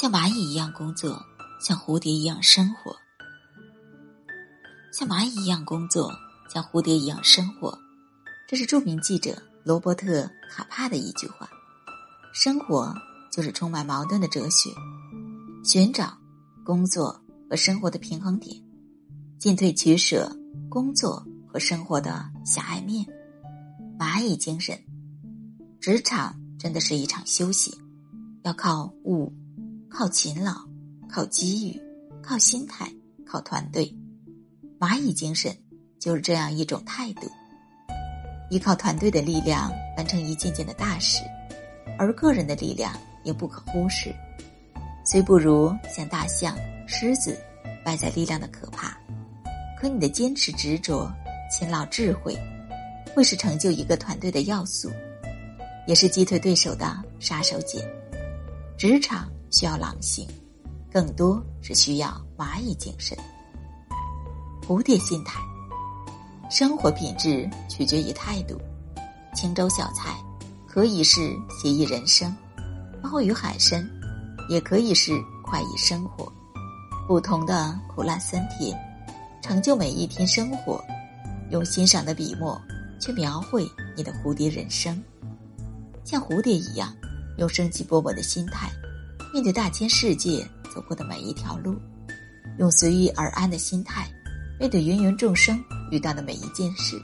像蚂蚁一样工作，像蝴蝶一样生活。像蚂蚁一样工作，像蝴蝶一样生活，这是著名记者罗伯特·卡帕的一句话。生活就是充满矛盾的哲学，寻找工作和生活的平衡点，进退取舍工作和生活的狭隘面。蚂蚁精神，职场真的是一场修行，要靠悟。靠勤劳，靠机遇，靠心态，靠团队。蚂蚁精神就是这样一种态度。依靠团队的力量完成一件件的大事，而个人的力量也不可忽视。虽不如像大象、狮子外在力量的可怕，可你的坚持、执着、勤劳、智慧，会是成就一个团队的要素，也是击退对手的杀手锏。职场。需要狼性，更多是需要蚂蚁精神、蝴蝶心态。生活品质取决于态度。清粥小菜可以是写意人生，鲍鱼海参也可以是快意生活。不同的苦辣酸甜，成就每一天生活。用欣赏的笔墨去描绘你的蝴蝶人生，像蝴蝶一样，用生机勃勃的心态。面对大千世界走过的每一条路，用随遇而安的心态面对芸芸众生遇到的每一件事，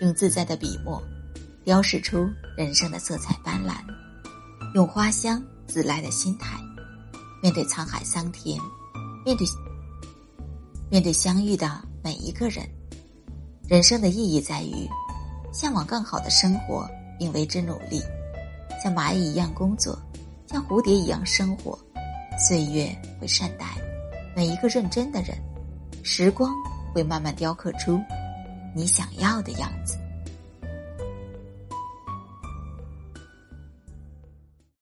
用自在的笔墨雕饰出人生的色彩斑斓，用花香自来的心态面对沧海桑田，面对面对相遇的每一个人。人生的意义在于向往更好的生活，并为之努力，像蚂蚁一样工作。像蝴蝶一样生活，岁月会善待每一个认真的人，时光会慢慢雕刻出你想要的样子。